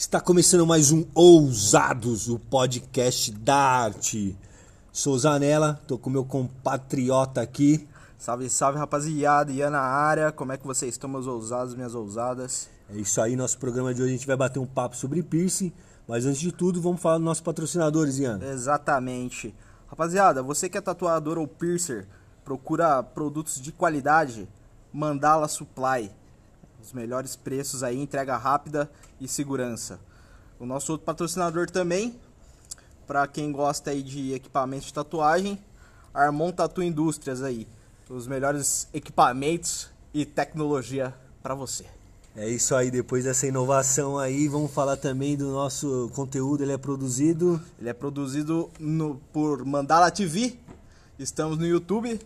Está começando mais um Ousados, o podcast da arte. Sou Zanella, tô com meu compatriota aqui. Salve, salve rapaziada, Ian na área, como é que vocês estão, meus ousados, minhas ousadas? É isso aí, nosso programa de hoje a gente vai bater um papo sobre piercing, mas antes de tudo vamos falar dos nossos patrocinadores, Ian. Exatamente. Rapaziada, você que é tatuador ou piercer, procura produtos de qualidade, Mandala Supply. Os melhores preços aí, entrega rápida e segurança. O nosso outro patrocinador também, para quem gosta aí de equipamentos de tatuagem, Armon Tatu Indústrias aí. Os melhores equipamentos e tecnologia para você. É isso aí, depois dessa inovação aí, vamos falar também do nosso conteúdo, ele é produzido... Ele é produzido no, por Mandala TV, estamos no YouTube,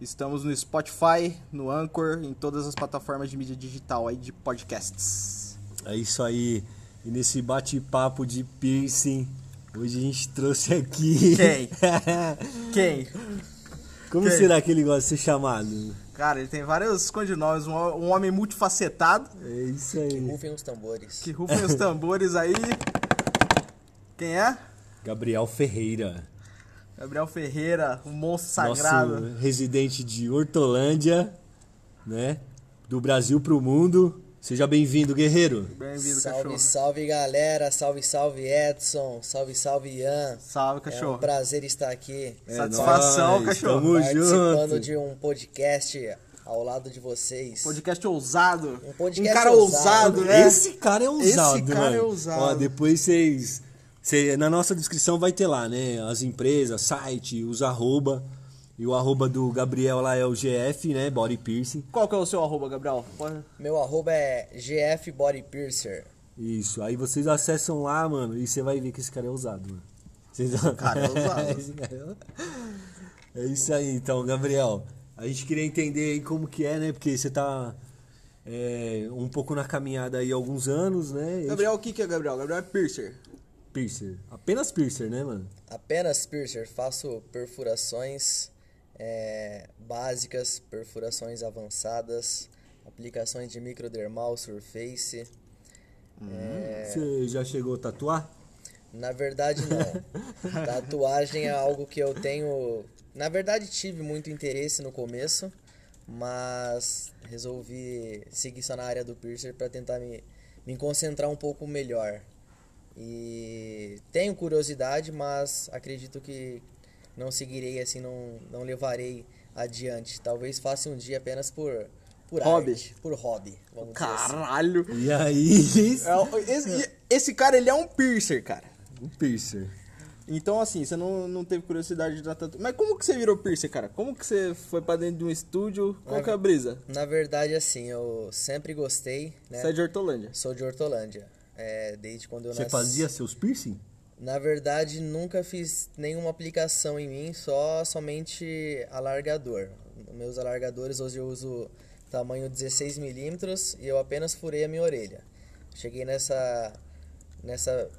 estamos no Spotify, no Anchor, em todas as plataformas de mídia digital aí de podcasts. É isso aí, e nesse bate-papo de piercing, hoje a gente trouxe aqui... Quem? Quem? Como Quem? será que ele gosta de ser chamado? Cara, ele tem vários codinomes, um, um homem multifacetado, É isso aí. Rufem os tambores. que rufem os tambores aí. Quem é? Gabriel Ferreira. Gabriel Ferreira, o monstro sagrado. Nosso residente de Hortolândia, né? Do Brasil pro mundo. Seja bem-vindo, guerreiro. Bem-vindo, salve, cachorro. salve galera, salve, salve Edson, salve, salve Ian. Salve, É um cachorro. prazer estar aqui É Satisfação, nóis, cachorro. Tamo participando junto. de um podcast ao lado de vocês. Podcast ousado. Um podcast cara ousado, ousado. né? Esse cara é ousado, Esse cara mano. é ousado. Ó, depois vocês... cê- na nossa descrição vai ter lá, né? As empresas, site, os arroba. E o arroba do Gabriel lá é o GF, né? Body Piercing. Qual que é o seu arroba, Gabriel? Meu arroba é GF Body Piercer. Isso. Aí vocês acessam lá, mano, e você vai ver que esse cara é ousado, mano. Vocês... Cara, é ousado. É... é isso aí, então, Gabriel. A gente queria entender aí como que é, né? Porque você tá é, um pouco na caminhada aí há alguns anos, né? Gabriel, o que, que é Gabriel? Gabriel é piercer. Piercer. Apenas piercer, né, mano? Apenas piercer, faço perfurações é, básicas, perfurações avançadas, aplicações de microdermal, surface. É. Você já chegou a tatuar? Na verdade, não. Tatuagem é algo que eu tenho. Na verdade, tive muito interesse no começo, mas resolvi seguir só na área do piercer para tentar me, me concentrar um pouco melhor. E tenho curiosidade, mas acredito que não seguirei assim, não, não levarei adiante. Talvez faça um dia apenas por, por Hobby. arte, por hobby, vamos dizer assim. Caralho. E aí? É o- esse, esse cara, ele é um piercer, cara. Um piercer. Então, assim, você não, não teve curiosidade de tatu... Mas como que você virou piercer, cara? Como que você foi pra dentro de um estúdio? Qual que é a brisa? Na verdade, assim, eu sempre gostei, né? Você é de Hortolândia. Sou de Hortolândia. É, desde quando eu Você nasci. fazia seus piercing? Na verdade, nunca fiz nenhuma aplicação em mim, só somente alargador. Meus alargadores hoje eu uso tamanho 16 milímetros e eu apenas furei a minha orelha. Cheguei nessa, nessa,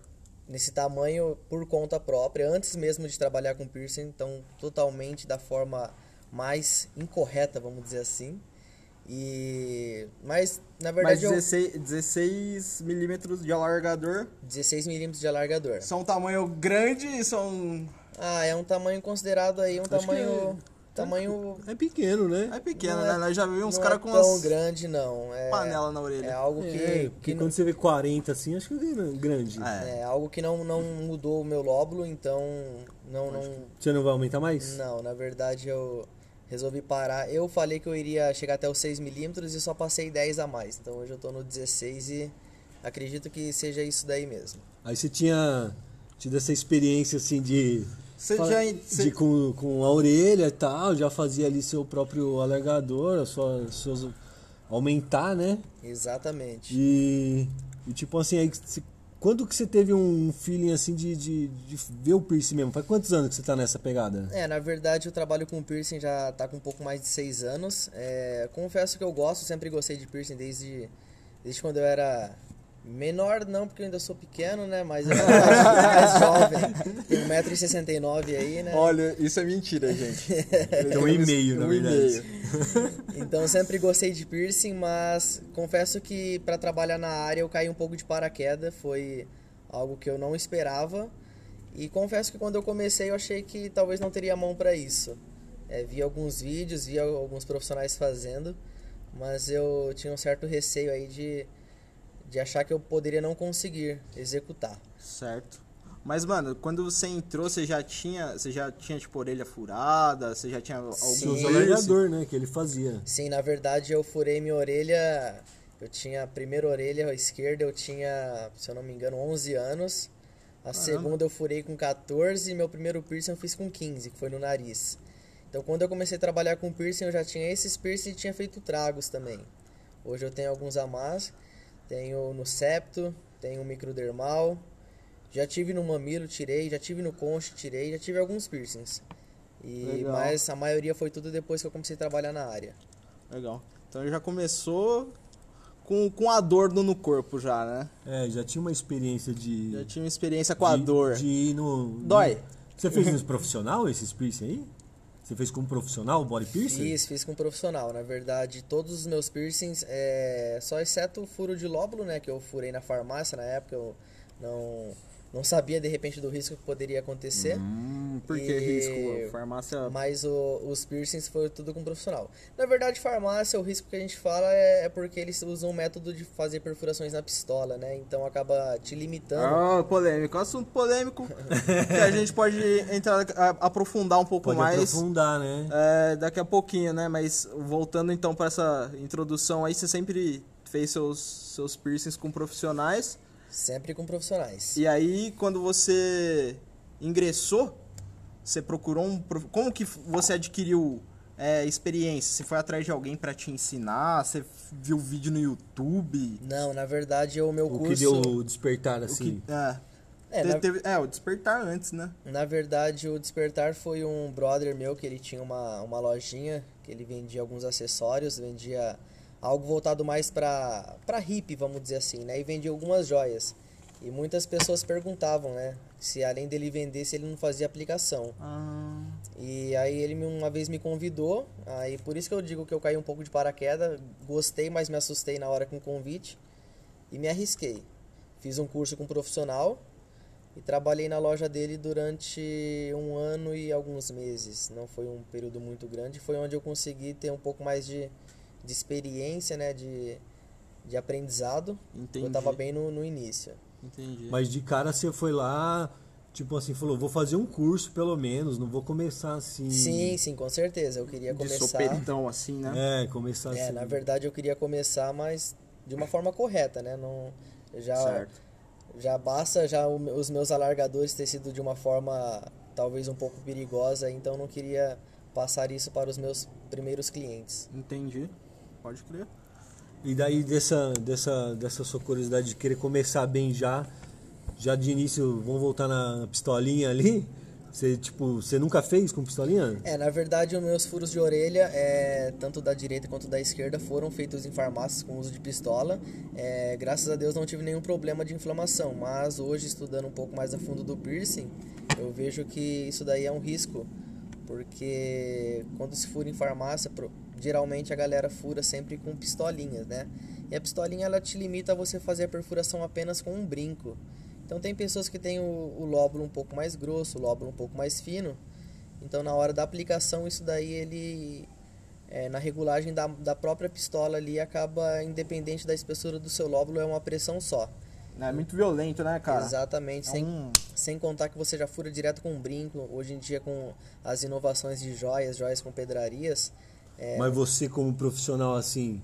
nesse tamanho por conta própria, antes mesmo de trabalhar com piercing, então totalmente da forma mais incorreta, vamos dizer assim. E mas na Mas verdade eu 16, 16 milímetros de alargador 16 milímetros de alargador. são um tamanho grande e são... Ah, é um tamanho considerado aí, um Acho que tamanho. Tamanho. É pequeno, né? É pequeno, não né? Nós já vimos uns não caras é com tão umas grande, não. É, panela na orelha. É algo que. É, que porque não, quando você vê 40 assim, acho que é grande. É. é algo que não, não mudou o meu lóbulo, então. Não, não. Você não vai aumentar mais? Não, na verdade eu resolvi parar. Eu falei que eu iria chegar até os 6 milímetros e só passei 10 a mais. Então hoje eu tô no 16 e acredito que seja isso daí mesmo. Aí você tinha tido essa experiência assim de. Você fala- já- de você- com, com a orelha e tal, já fazia ali seu próprio alargador, a sua, suas, aumentar, né? Exatamente. E, e tipo assim, aí, você- quando que você teve um feeling assim de, de, de ver o piercing mesmo? Faz quantos anos que você tá nessa pegada? É, na verdade eu trabalho com piercing já tá com um pouco mais de seis anos. É, confesso que eu gosto, sempre gostei de piercing desde, desde quando eu era Menor não, porque eu ainda sou pequeno, né? Mas eu acho mais jovem. Tenho 1,69m aí, né? Olha, isso é mentira, gente. Tem um e-mail, na verdade. e-mail. Então sempre gostei de piercing, mas confesso que para trabalhar na área eu caí um pouco de paraquedas, foi algo que eu não esperava. E confesso que quando eu comecei eu achei que talvez não teria mão para isso. É, vi alguns vídeos, vi alguns profissionais fazendo, mas eu tinha um certo receio aí de, de achar que eu poderia não conseguir executar. Certo. Mas, mano, quando você entrou, você já tinha, você já tinha tipo orelha furada, você já tinha algum Sim. Os Piercing. alargador, né? Que ele fazia. Sim, na verdade eu furei minha orelha. Eu tinha a primeira orelha a esquerda, eu tinha, se eu não me engano, 11 anos. A segunda eu furei com 14 e meu primeiro piercing eu fiz com 15, que foi no nariz. Então quando eu comecei a trabalhar com piercing, eu já tinha esses piercing e tinha feito tragos também. Hoje eu tenho alguns a mais. Tenho no septo, tenho microdermal. Já tive no mamilo, tirei. Já tive no concho, tirei. Já tive alguns piercings. E, Legal. mas a maioria foi tudo depois que eu comecei a trabalhar na área. Legal. Então já começou com, com a dor no, no corpo já, né? É, já tinha uma experiência de. Já tinha uma experiência com a de- dor. De ir no. Dói. Você fez nos profissional esses piercing aí? Você fez como profissional, body piercing? Fiz, fiz com profissional. Na verdade, todos os meus piercings, é, só exceto o furo de lóbulo, né? Que eu furei na farmácia na época, eu não, não sabia de repente do risco que poderia acontecer. Hum, por que E- risco? Farmácia. Mas o- os piercings foi tudo com profissional. Na verdade, farmácia, o risco que a gente fala é, é porque eles usam um método de fazer perfurações na pistola, né? Então acaba te limitando. Ah, polêmico. Assunto polêmico que a gente pode entrar, a- aprofundar um pouco Pode mais. aprofundar, né? É, daqui a pouquinho, né? Mas voltando então para essa introdução aí, você sempre fez seus, seus piercings com profissionais. Sempre com profissionais. E aí, quando você ingressou, você procurou um. prof- Como que você adquiriu é, experiência? Você foi atrás de alguém para te ensinar? Você viu vídeo no YouTube? Não, na verdade, o meu O curso. que deu o despertar O assim. que, é, É, Te- na- teve- é, o despertar antes, né? Na verdade, o Despertar foi um brother meu que ele tinha uma, uma lojinha que ele vendia alguns acessórios, vendia algo voltado mais pra, pra hippie, vamos dizer assim, né? E vendia algumas joias. E muitas pessoas perguntavam, né? Se além dele vender, se ele não fazia aplicação. Ah, E aí ele uma vez me convidou, aí por isso que eu digo que eu caí um pouco de paraquedas, gostei, mas me assustei na hora com o convite e me arrisquei. Fiz um curso com um profissional e trabalhei na loja dele durante um ano e alguns meses. Não foi um período muito grande, foi onde eu consegui ter um pouco mais de, de experiência, né, de, de aprendizado. entendi. Eu estava bem no, no início. Entendi. Mas de cara você foi lá, tipo assim, falou, vou fazer um curso pelo menos, não vou começar assim. Sim, sim, com certeza. Eu queria de começar. sopetão, assim, né? É, começar É, assim. na verdade eu queria começar, mas de uma forma correta, né? Não, já, Certo. já basta já os meus alargadores ter sido de uma forma talvez um pouco perigosa, então não queria passar isso para os meus primeiros clientes. Entendi. Pode crer. E daí dessa, dessa, dessa sua curiosidade de querer começar bem já, já de início, vamos voltar na pistolinha ali? Você, tipo, você nunca fez com pistolinha? É, na verdade os meus furos de orelha, é, tanto da direita quanto da esquerda, foram feitos em farmácias com uso de pistola. É, graças a Deus não tive nenhum problema de inflamação, mas hoje estudando um pouco mais a fundo do piercing, eu vejo que isso daí é um risco, porque quando se fura em farmácia, geralmente a galera fura sempre com pistolinhas, né? E a pistolinha ela te limita a você fazer a perfuração apenas com um brinco. Então tem pessoas que têm o, o lóbulo um pouco mais grosso, o lóbulo um pouco mais fino. Então na hora da aplicação isso daí ele é, na regulagem da, da própria pistola ali acaba independente da espessura do seu lóbulo é uma pressão só. É muito violento, né, cara? Exatamente, É sem, um- sem contar que você já fura direto com um brinco. Hoje em dia com as inovações de joias, joias com pedrarias, é, Mas você como profissional assim,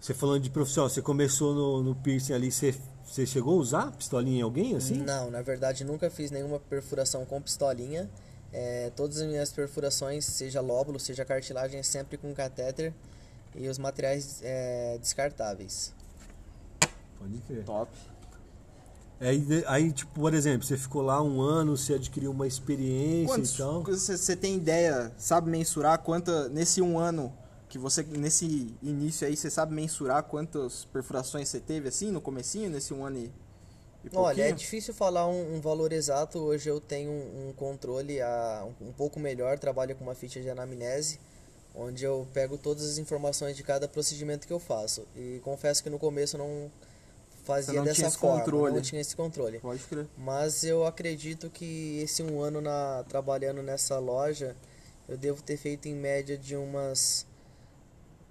você falando de profissional, você começou no, no piercing ali, você, você chegou a usar pistolinha em alguém assim? Não, na verdade nunca fiz nenhuma perfuração com pistolinha. É, todas as minhas perfurações, seja lóbulo, seja cartilagem, é sempre com catéter e os materiais é, descartáveis. Pode crer. Top. Aí, aí, tipo, por exemplo, você ficou lá um ano, você adquiriu uma experiência Quantos, e tal. você tem ideia, sabe mensurar quanta, nesse um ano, que você nesse início aí, você sabe mensurar quantas perfurações você teve assim no comecinho, nesse um ano e, e Olha, é difícil falar um, um valor exato. Hoje eu tenho um, um controle a, um, um pouco melhor, trabalho com uma ficha de anamnese, onde eu pego todas as informações de cada procedimento que eu faço. E confesso que no começo eu não fazia não dessa tinha esse forma, controle. não tinha esse controle. Pode crer. Mas eu acredito que esse um ano na, trabalhando nessa loja, eu devo ter feito em média de umas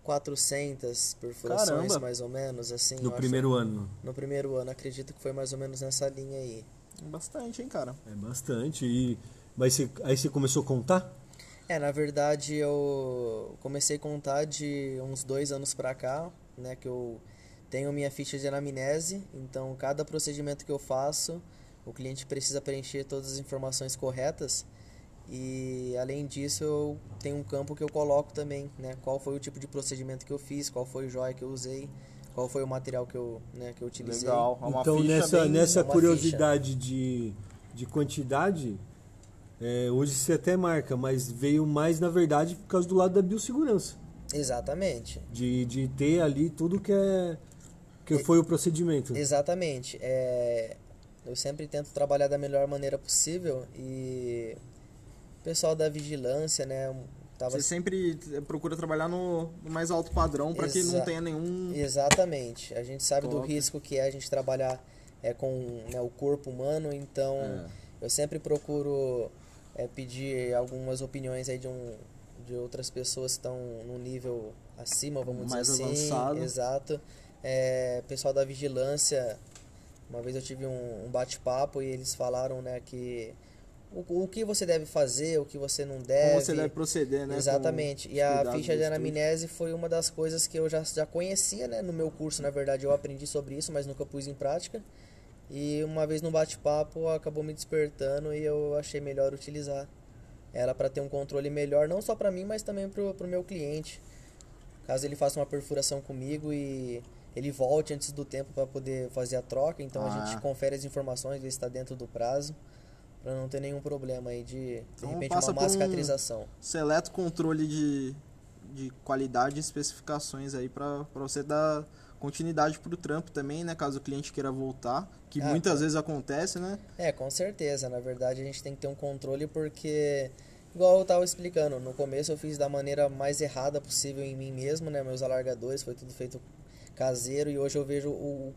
400 perfurações, Caramba. mais ou menos, assim. No acho. primeiro ano. No primeiro ano, acredito que foi mais ou menos nessa linha aí. Bastante, hein, cara. É bastante. E, mas você, aí você começou a contar? É, na verdade eu comecei a contar de uns dois anos pra cá, né, que eu tenho minha ficha de anamnese, então cada procedimento que eu faço, o cliente precisa preencher todas as informações corretas e além disso eu tenho um campo que eu coloco também, né, qual foi o tipo de procedimento que eu fiz, qual foi o joia que eu usei, qual foi o material que eu, né, que eu utilizei. Legal. É uma então, ficha nessa, bem- nessa uma curiosidade de, de quantidade, é, hoje você até marca, mas veio mais, na verdade, por causa do lado da biossegurança. Exatamente. De, de ter ali tudo que é que foi o procedimento. Exatamente. É, eu sempre tento trabalhar da melhor maneira possível e o pessoal da vigilância, né, tava Você sempre procura trabalhar no, mais alto padrão para que não tenha nenhum. Exatamente. A gente sabe do Top. risco que é a gente trabalhar é, com né, o corpo humano, então É. eu sempre procuro é, pedir algumas opiniões aí de, um, de outras pessoas que estão no nível acima, vamos Mais dizer assim. avançado. Exato. É, pessoal da vigilância, uma vez eu tive um, um bate-papo e eles falaram né, que o, o que você deve fazer, o que você não deve. Como você deve proceder, né? Exatamente. E a ficha de anamnese foi uma das coisas que eu já, já conhecia, né? No meu curso, na verdade, eu aprendi sobre isso, mas nunca pus em prática. E uma vez no bate-papo acabou me despertando e eu achei melhor utilizar ela para ter um controle melhor, não só para mim, mas também pro, pro meu cliente. Caso ele faça uma perfuração comigo e ele volte antes do tempo para poder fazer a troca, então a Ah. gente confere as informações, vê se está dentro do prazo, para não ter nenhum problema aí de, de Então repente, passa uma má um- cicatrização. Seleto controle de, de qualidade e especificações aí para você dar continuidade pro trampo também, né? Caso o cliente queira voltar, que Ah, muitas tá. vezes acontece, né? É, com certeza. Na verdade, a gente tem que ter um controle porque, igual eu estava explicando, no começo eu fiz da maneira mais errada possível em mim mesmo, né? Meus alargadores, foi tudo feito caseiro e hoje eu vejo o,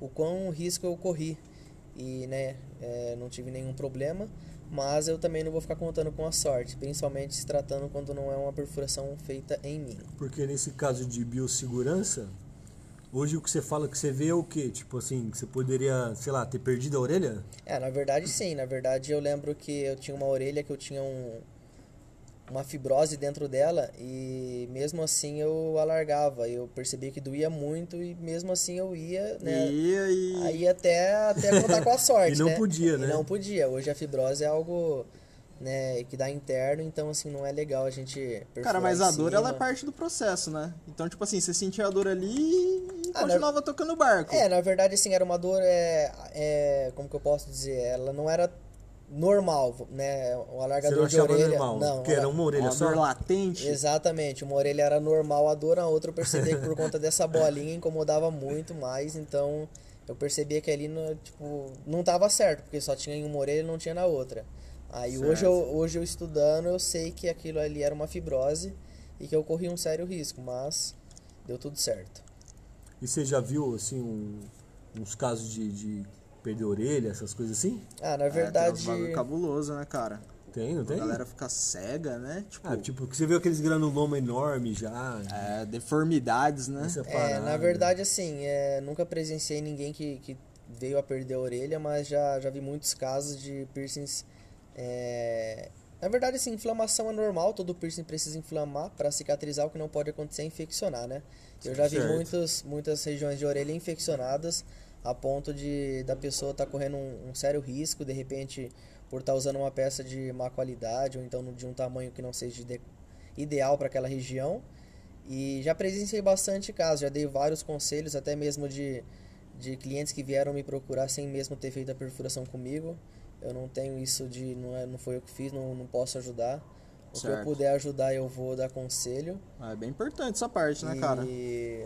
o quão risco eu corri. E, né, é, não tive nenhum problema, mas eu também não vou ficar contando com a sorte, principalmente se tratando quando não é uma perfuração feita em mim. Porque nesse caso de biossegurança, hoje o que você fala que você vê é o quê? Tipo assim, que você poderia, sei lá, ter perdido a orelha? É, na verdade sim. Na verdade eu lembro que eu tinha uma orelha que eu tinha um, uma fibrose dentro dela e mesmo assim eu alargava. Eu percebi que doía muito e mesmo assim eu ia, né? E aí. Até, até contar com a sorte, E não né? podia, E né? não podia. Hoje a fibrose é algo né, que dá interno, então assim não é legal a gente Cara, mas a dor ela é parte do processo, né? Então, tipo assim, você sentia a dor ali e Ah, continuava tocando o barco. É, na verdade, assim, era uma dor, é, é, como que eu posso dizer, ela não era normal, né, o Você não alargador de orelha, normal? não, porque era uma orelha Uma só? dor latente. Exatamente, uma orelha era normal a dor, a outra eu percebi que por conta dessa bolinha incomodava muito mais, então eu percebia que ali no, tipo, não tava certo, porque só tinha em uma orelha e não tinha na outra. Aí hoje eu, hoje eu estudando, eu sei que aquilo ali era uma fibrose e que eu corri um sério risco, mas deu tudo certo. E você já viu, assim, um- uns casos de, de perder a orelha, essas coisas assim? Ah, na É, tem verdade, cabuloso, né, cara? Tem, não A tem? galera fica cega, né? Tipo, Ah, tipo, que você viu aqueles granuloma enorme já. é, deformidades, né? essa É, na verdade, assim, é, nunca presenciei ninguém que, que veio a perder a orelha, mas já, já vi muitos casos de piercings. é, Na verdade, assim, inflamação é normal, todo piercing precisa inflamar para cicatrizar, o que não pode acontecer é infeccionar, né? Eu já vi Certo. muitos, muitas regiões de orelha infeccionadas a ponto de da pessoa estar correndo um, um sério risco, de repente, por estar usando uma peça de má qualidade ou então de um tamanho que não seja de- ideal para aquela região. E já presenciei bastante casos, já dei vários conselhos, até mesmo de, de clientes que vieram me procurar sem mesmo ter feito a perfuração comigo. Eu não tenho isso de, não, é, não foi eu que fiz, não, não posso ajudar. O Certo. que eu puder ajudar, eu vou dar conselho. Ah, É bem importante essa parte, né, cara?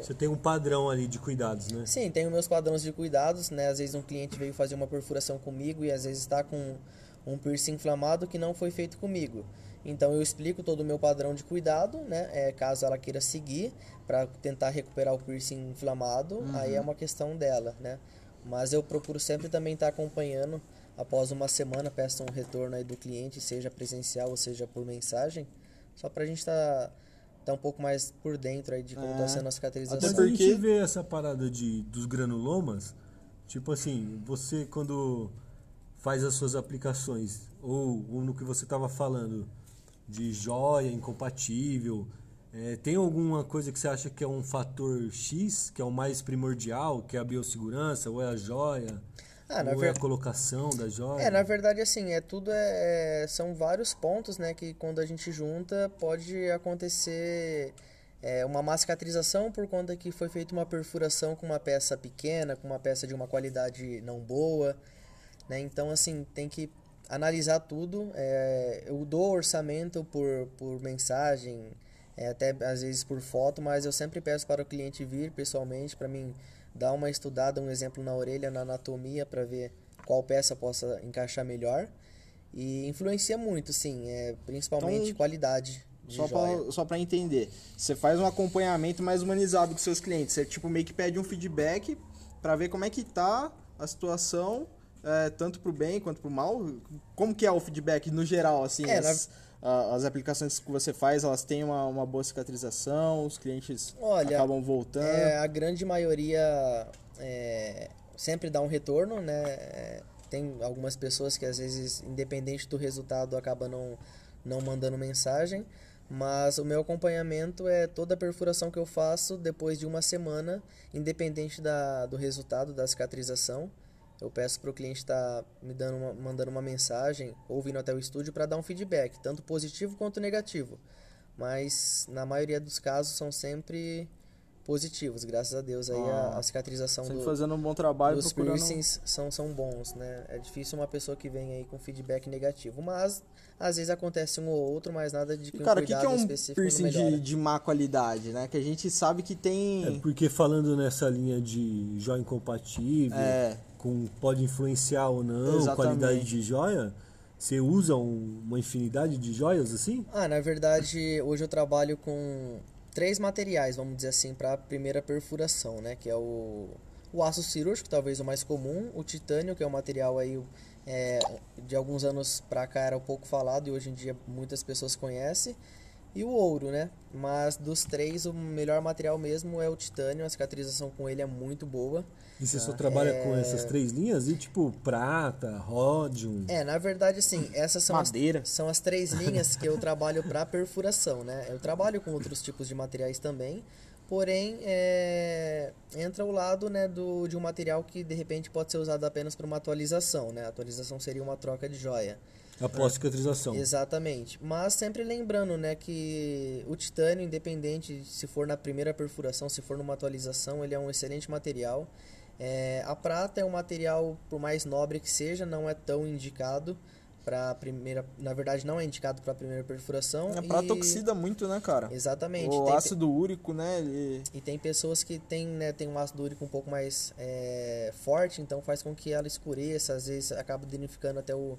Você tem um padrão ali de cuidados, né? Sim, tenho meus padrões de cuidados, né? Às vezes um cliente veio fazer uma perfuração comigo e às vezes está com um piercing inflamado que não foi feito comigo. Então eu explico todo o meu padrão de cuidado, né? É, caso ela queira seguir para tentar recuperar o piercing inflamado, aí é uma questão dela, né? Mas eu procuro sempre também estar acompanhando após uma semana, peço um retorno aí do cliente, seja presencial ou seja por mensagem, só pra gente estar tá, um pouco mais por dentro aí de como tá É. sendo a cicatrização. Até Quando a porque- gente vê essa parada de, dos granulomas, tipo assim, você quando faz as suas aplicações, ou, ou no que você estava falando, de joia incompatível, é, tem alguma coisa que você acha que é um fator X, que é o mais primordial, que é a biossegurança, ou é a joia, Ah, ou é ver- a colocação da joia? É, na verdade, assim, é tudo é, é- são vários pontos, né, que quando a gente junta pode acontecer é, uma má cicatrização por conta que foi feita uma perfuração com uma peça pequena, com uma peça de uma qualidade não boa, né? Então, assim, tem que analisar tudo. É, eu dou orçamento por, por mensagem, é, até às vezes por foto, mas eu sempre peço para o cliente vir pessoalmente para mim dar uma estudada, um exemplo na orelha, na anatomia, para ver qual peça possa encaixar melhor. E influencia muito, sim, é, principalmente Então, qualidade de Só pra, só pra entender. Você faz um acompanhamento mais humanizado com seus clientes. Você, tipo, meio que pede um feedback pra ver como é que tá a situação, é, tanto pro bem quanto pro mal. Como que é o feedback no geral, assim? É, as, a- as aplicações que você faz, elas têm uma, uma boa cicatrização, os clientes Olha, acabam voltando. É, a grande maioria é, sempre dá um retorno, né? É, tem algumas pessoas que às vezes, independente do resultado, acaba não, não mandando mensagem. Mas o meu acompanhamento é toda a perfuração que eu faço depois de uma semana, independente da, do resultado da cicatrização. Eu peço para o cliente estar me dando uma, mandando uma mensagem ou vindo até o estúdio para dar um feedback, tanto positivo quanto negativo. Mas na maioria dos casos são sempre positivos, graças a Deus. Aí a, a cicatrização Sempre do, fazendo um bom trabalho, dos procurando... piercings são, são bons, né? É difícil uma pessoa que vem aí com feedback negativo, mas às vezes acontece um ou outro, mas nada de que E, um cara, o que, cuidado que é um específico piercing de, de má qualidade, né? Que a gente sabe que tem... É porque falando nessa linha de joia incompatível, É. com, pode influenciar ou não Exatamente. qualidade de joia, você usa um- uma infinidade de joias assim? Ah, na verdade, hoje eu trabalho com três materiais, vamos dizer assim, para a primeira perfuração, né? Que é o, o aço cirúrgico, talvez o mais comum, o titânio, que é um material aí é, de alguns anos para cá era um pouco falado e hoje em dia muitas pessoas conhecem, e o ouro, né? Mas dos três, o melhor material mesmo é o titânio, a cicatrização com ele é muito boa. E você só trabalha com É. essas três linhas? E tipo, prata, ródium... É, na verdade, assim, essas são Madeira. as, são as três linhas que eu trabalho para perfuração, né? Eu trabalho com outros tipos de materiais também, porém, é, entra o lado né, do, de um material que de repente pode ser usado apenas para uma atualização, né? A atualização seria uma troca de joia. Após cicatrização. Exatamente. Mas sempre lembrando, né, que o titânio, independente se for na primeira perfuração, se for numa atualização, ele é um excelente material. É, a prata é um material, por mais nobre que seja, não é tão indicado para primeira, na verdade não é indicado para a primeira perfuração. A prata e- oxida muito, né, cara? Exatamente. O Tem pe- ácido úrico, né? Ele... e tem pessoas que têm né, tem um ácido úrico um pouco mais é, forte, então faz com que ela escureça, às vezes acaba danificando até o.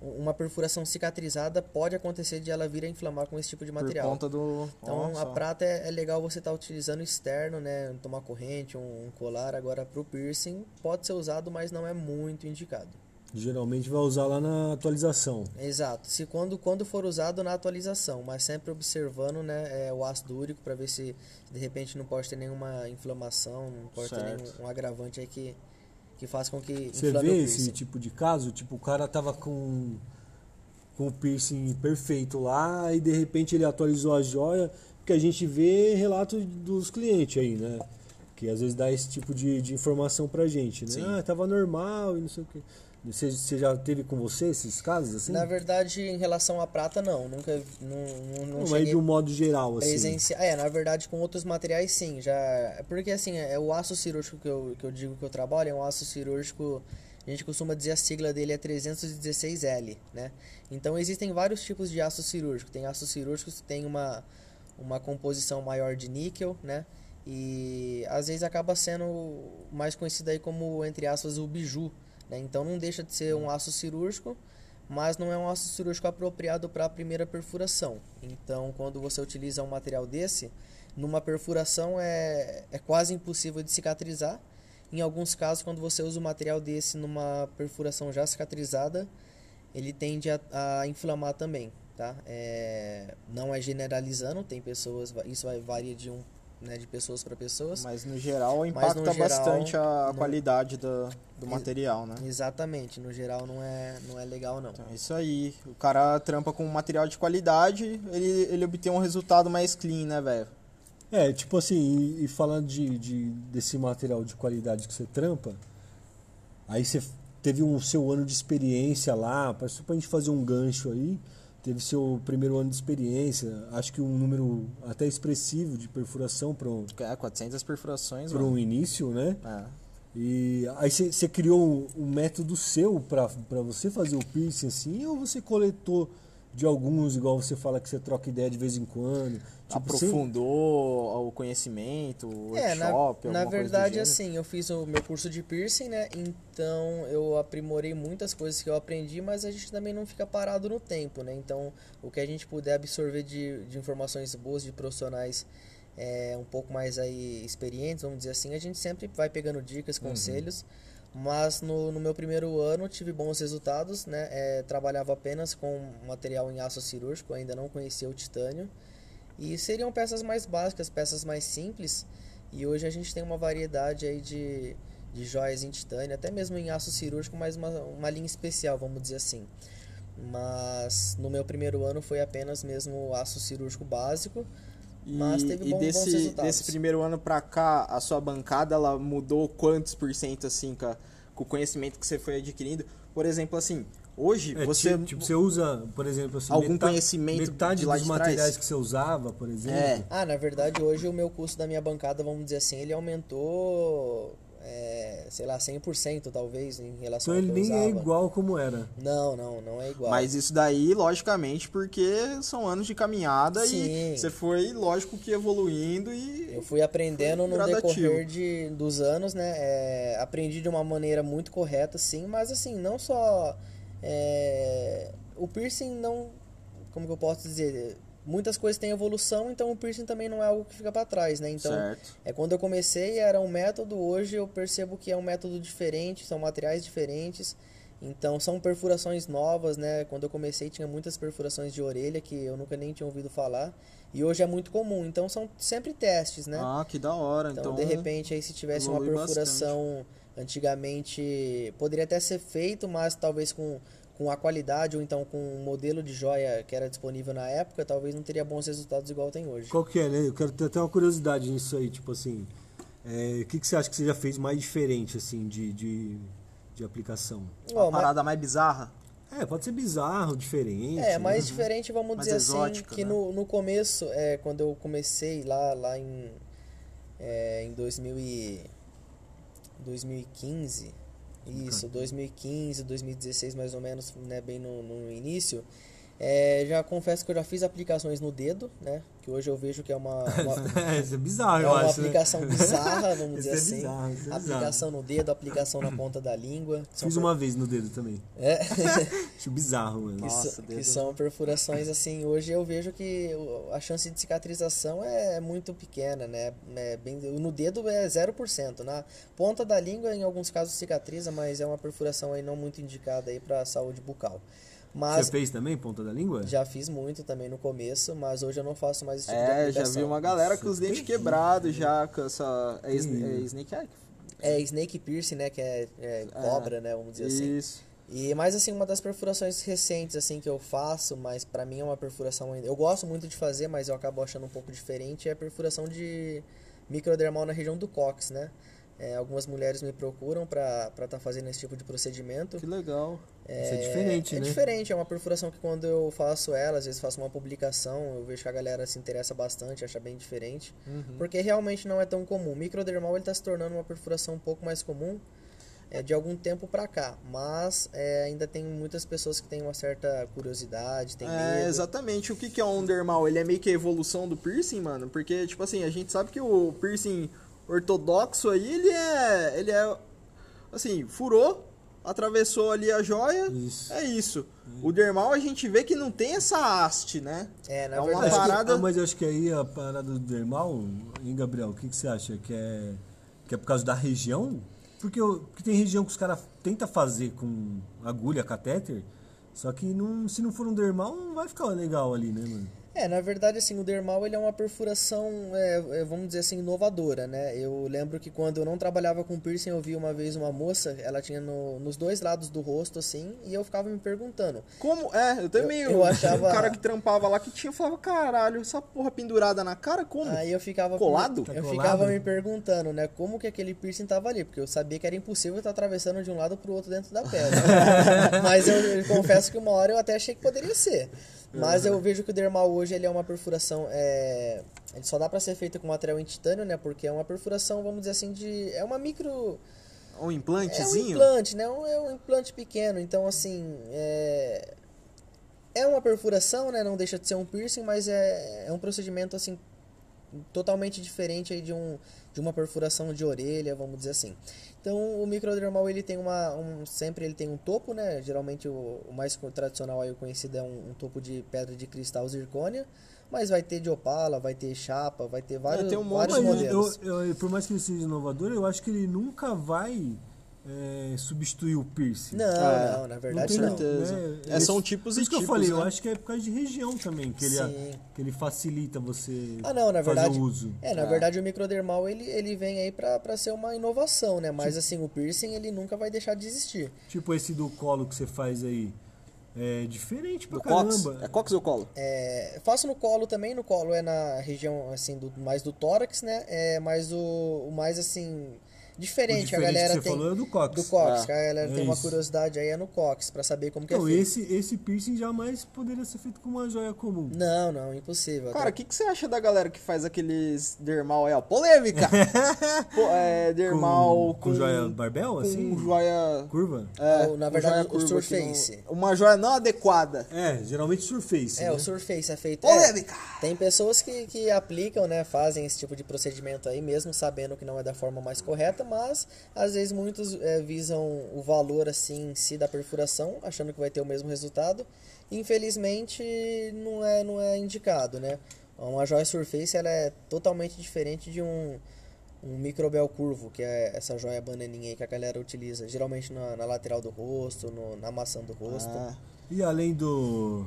Uma perfuração cicatrizada pode acontecer de ela vir a inflamar com esse tipo de material. Por conta do... Então Nossa. a prata é, é legal você estar utilizando externo, né? Tomar corrente, um, um colar. Agora pro piercing pode ser usado, mas não é muito indicado. Geralmente vai usar lá na atualização. Exato. Se quando, quando for usado na atualização, mas sempre observando né, é, o ácido úrico para ver se de repente não pode ter nenhuma inflamação, não pode ter Certo. nenhum um agravante aí que, que faz com que Você vê o esse tipo de caso? Tipo, o cara tava com, com o piercing perfeito lá e de repente ele atualizou a joia. Porque a gente vê relatos dos clientes aí, né? Que às vezes dá esse tipo de, de informação pra gente, né? Sim. Ah, tava normal e não sei o quê. Você, você já teve com você esses casos assim? Na verdade, em relação à prata, não. Nunca. Não, não, não Não, cheguei de um modo geral, assim. presenciar. É, na verdade, com outros materiais, sim. Já... Porque, assim, é o aço cirúrgico que eu, que eu digo que eu trabalho, é um aço cirúrgico. A gente costuma dizer a sigla dele é 316L, né? Então, existem vários tipos de aço cirúrgico. Tem aço cirúrgico que tem uma, uma composição maior de níquel, né? E às vezes acaba sendo mais conhecido aí como, entre aspas, o biju, né? Então não deixa de ser um aço cirúrgico, mas não é um aço cirúrgico apropriado para a primeira perfuração. Então, quando você utiliza um material desse, numa perfuração é, é quase impossível de cicatrizar. Em alguns casos, quando você usa um material desse numa perfuração já cicatrizada, ele tende a, a inflamar também, tá? É, não é generalizando, tem pessoas, isso vai varia de um, né, de pessoas para pessoas. Mas no geral no impacta geral, bastante a não- qualidade do, do material, né? Exatamente, no geral não é, não é legal não. Então é isso aí. O cara trampa com material de qualidade, ele, ele obtém um resultado mais clean, né, velho? É, tipo assim, e, e falando de, de- desse material de qualidade que você trampa, aí você teve um seu ano de experiência lá, para a gente fazer um gancho aí, teve seu primeiro ano de experiência, acho que um número até expressivo de perfuração para um, É, 400 perfurações, mano. um início, né? É. E aí você você criou um, um método seu para você fazer o piercing assim, ou você coletou de alguns, igual você fala que você troca ideia de vez em quando? Tipo, sem- Aprofundou o conhecimento, o É, na, workshop, na alguma coisa do verdade, assim, eu fiz o meu curso de piercing, né? Então eu aprimorei muitas coisas que eu aprendi, mas a gente também não fica parado no tempo, né? Então o que a gente puder absorver de, de informações boas de profissionais é, um pouco mais aí experientes, vamos dizer assim, a gente sempre vai pegando dicas, Uhum. Mas no, no meu primeiro ano tive bons resultados, né? É, trabalhava apenas com material em aço cirúrgico, ainda não conhecia o titânio. E seriam peças mais básicas, peças mais simples. E hoje a gente tem uma variedade aí de, de joias em titânio, até mesmo em aço cirúrgico, mas uma, uma linha especial, vamos dizer assim. Mas no meu primeiro ano foi apenas mesmo aço cirúrgico básico. E, Mas teve e bom- bons desse, resultados. desse primeiro ano pra cá, a sua bancada ela mudou quantos por cento assim com, a- com o conhecimento que você foi adquirindo? Por exemplo, assim, hoje É, você ti- tipo, você usa, por exemplo, assim, Algum metade, conhecimento metade de lá dos de trás? materiais que você usava, por exemplo. É. Ah, na verdade hoje o meu custo da minha bancada, vamos dizer assim, ele aumentou, é, sei lá, 100% talvez em relação Então ao ele que eu nem é usava. igual como era. Não, não, não é igual. Mas isso daí, logicamente, porque são anos de caminhada Sim. e você foi, lógico, que evoluindo e. Eu fui aprendendo no Gradativo. decorrer de, dos anos, né? É, aprendi de uma maneira muito correta, sim, mas assim, não só. é, o piercing não. Como que eu posso dizer? Muitas coisas têm evolução, então o piercing também não é algo que fica para trás, né? Então, certo. é quando eu comecei era um método, hoje eu percebo que é um método diferente, são materiais diferentes. Então são perfurações novas, né? Quando eu comecei tinha muitas perfurações de orelha que eu nunca nem tinha ouvido falar. E hoje é muito comum. Então são sempre testes, né? Ah, que da hora. Então, Então, de repente, aí se tivesse uma perfuração antigamente, poderia até ser feito, mas talvez com, com a qualidade ou então com o modelo de joia que era disponível na época, talvez não teria bons resultados igual tem hoje. Qual que é, né? Eu quero ter até uma curiosidade nisso aí, tipo assim. é, o que, que você acha que você já fez mais diferente, assim, de, de, de aplicação? uma mas- parada mais bizarra. É, pode ser bizarro, diferente. É, né? mais diferente, vamos Mais dizer exótica, assim, que né? no, no começo, é, quando eu comecei lá, lá em, é, em 2000 e, 2015, isso, 2015, 2016 mais ou menos, né, bem no, no início, é, já confesso que eu já fiz aplicações no dedo, né, que hoje eu vejo que é uma, uma, É, isso é bizarro, é eu uma acho. né? aplicação bizarra, vamos Isso dizer é assim. bizarro, isso é aplicação no dedo, aplicação na ponta da língua. Fiz per- uma vez no dedo também. É. Acho bizarro, mano. que, Nossa, so- dedo. que são perfurações assim hoje eu vejo que a chance de cicatrização é muito pequena né é bem, no dedo é 0% na ponta da língua em alguns casos cicatriza mas é uma perfuração aí não muito indicada aí para saúde bucal mas Você fez também, ponta da língua? já fiz muito também no começo mas hoje eu não faço mais esse tipo de É, já aplicação vi uma galera com os dentes quebrados já, com essa. É, sn- é. Snake Eye? é snake piercing né que é, é cobra né vamos dizer assim Isso. E mais assim, uma das perfurações recentes assim que eu faço, mas pra mim é uma perfuração ainda. Eu gosto muito de fazer, mas eu acabo achando um pouco diferente, é a perfuração de microdermal na região do cóccix, né? É, algumas mulheres me procuram para estar tá fazendo esse tipo de procedimento. Que legal. É, Isso é diferente, é né? É diferente, é uma perfuração que quando eu faço ela, às vezes faço uma publicação, eu vejo que a galera se interessa bastante, acha bem diferente. Uhum. Porque realmente não é tão comum. O microdermal está se tornando uma perfuração um pouco mais comum é, de algum tempo para cá, mas é, ainda tem muitas pessoas que têm uma certa curiosidade, tem é, medo. Exatamente. O que, que é um dermal? Ele é meio que a evolução do piercing, mano? Porque, tipo assim, a gente sabe que o piercing ortodoxo aí, ele é... Ele é... Assim, furou, atravessou ali a joia, Isso. é isso. O dermal a gente vê que não tem essa haste, né? É, na É uma verdade. Acho que- parada- ah, mas eu acho que aí a parada do dermal, hein, Gabriel, o que, que você acha? Que é, que é por causa da região? Porque, eu- porque tem região que os caras tentam fazer com agulha, catéter, só que não, se não for um dermal, não vai ficar legal ali, né, mano? É, na verdade, assim, o dermal ele é uma perfuração, é, é, vamos dizer assim, inovadora, né? Eu lembro que quando eu não trabalhava com piercing, eu vi uma vez uma moça, ela tinha no- nos dois lados do rosto, assim, e eu ficava me perguntando. Como? É, eu também. Eu- eu achava- O cara que trampava lá que tinha, eu falava, caralho, essa porra pendurada na cara, como? Aí eu ficava... Colado? Eu Tá ficava colado? me perguntando, né, como que aquele piercing tava ali, porque eu sabia que era impossível estar atravessando de um lado pro outro dentro da pele. Mas eu, eu confesso que uma hora eu até achei que poderia ser. Mas eu vejo que o dermal hoje ele é uma perfuração, é, ele só dá para ser feito com material em titânio, né, porque é uma perfuração, vamos dizer assim, de é uma micro Um É um implantezinho? implante, né? Um- É um implante pequeno, então assim, é... é uma perfuração, né? Não deixa de ser um piercing, mas é, é um procedimento assim totalmente diferente aí de, um, de uma perfuração de orelha, vamos dizer assim. Então o microdermal ele tem uma um, sempre ele tem um topo, né? Geralmente o, o mais tradicional aí o conhecido é um, um topo de pedra de cristal zircônia, mas vai ter de opala, vai ter chapa, vai ter vários, tem um vários modelos. eu, eu- por mais que ele seja inovador, eu acho que ele nunca vai é, substituir o piercing. Não, É, não, na verdade tem, não. certeza. né? É, são tipos e isso que eu tipos, falei, né? eu acho que é por causa de região também, que ele, Sim. que ele facilita você Ah, não, na fazer verdade. o uso. É, na É. verdade o microdermal ele, ele vem aí pra, pra ser uma inovação, né? Mas assim, o piercing ele nunca vai deixar de existir. Tipo esse do colo que você faz aí. É diferente pra Do cox? caramba. É cox ou colo? É, faço no colo também, no colo é na região assim do mais do tórax, né? É mais o, o mais assim diferente, diferente a galera que você tem falou é do cox. do cox, Ah, a galera é tem uma isso. curiosidade aí é no cox pra saber como que Então, é feito. esse, esse piercing jamais poderia ser feito com uma joia comum. Não, não, impossível. Cara, o Até- que, que você acha da galera que faz aqueles dermal aí, ó? Polêmica! Pô, é, dermal com, com, com joia barbel, com assim? joia... Curva? É, Ou, na verdade, o curva surface. não- uma joia não adequada. É, geralmente surface. É, né? o surface é feito. Polêmica! é, tem pessoas que, que aplicam, né? Fazem esse tipo de procedimento aí, mesmo sabendo que não é da forma mais correta, mas às vezes muitos é, visam o valor assim em si da perfuração, achando que vai ter o mesmo resultado. Infelizmente não é, não é indicado, né? Uma joia surface ela é totalmente diferente de um, um microbel curvo, que é essa joia bananinha aí que a galera utiliza, geralmente na, na lateral do rosto, no- na maçã do rosto. Ah, E além do.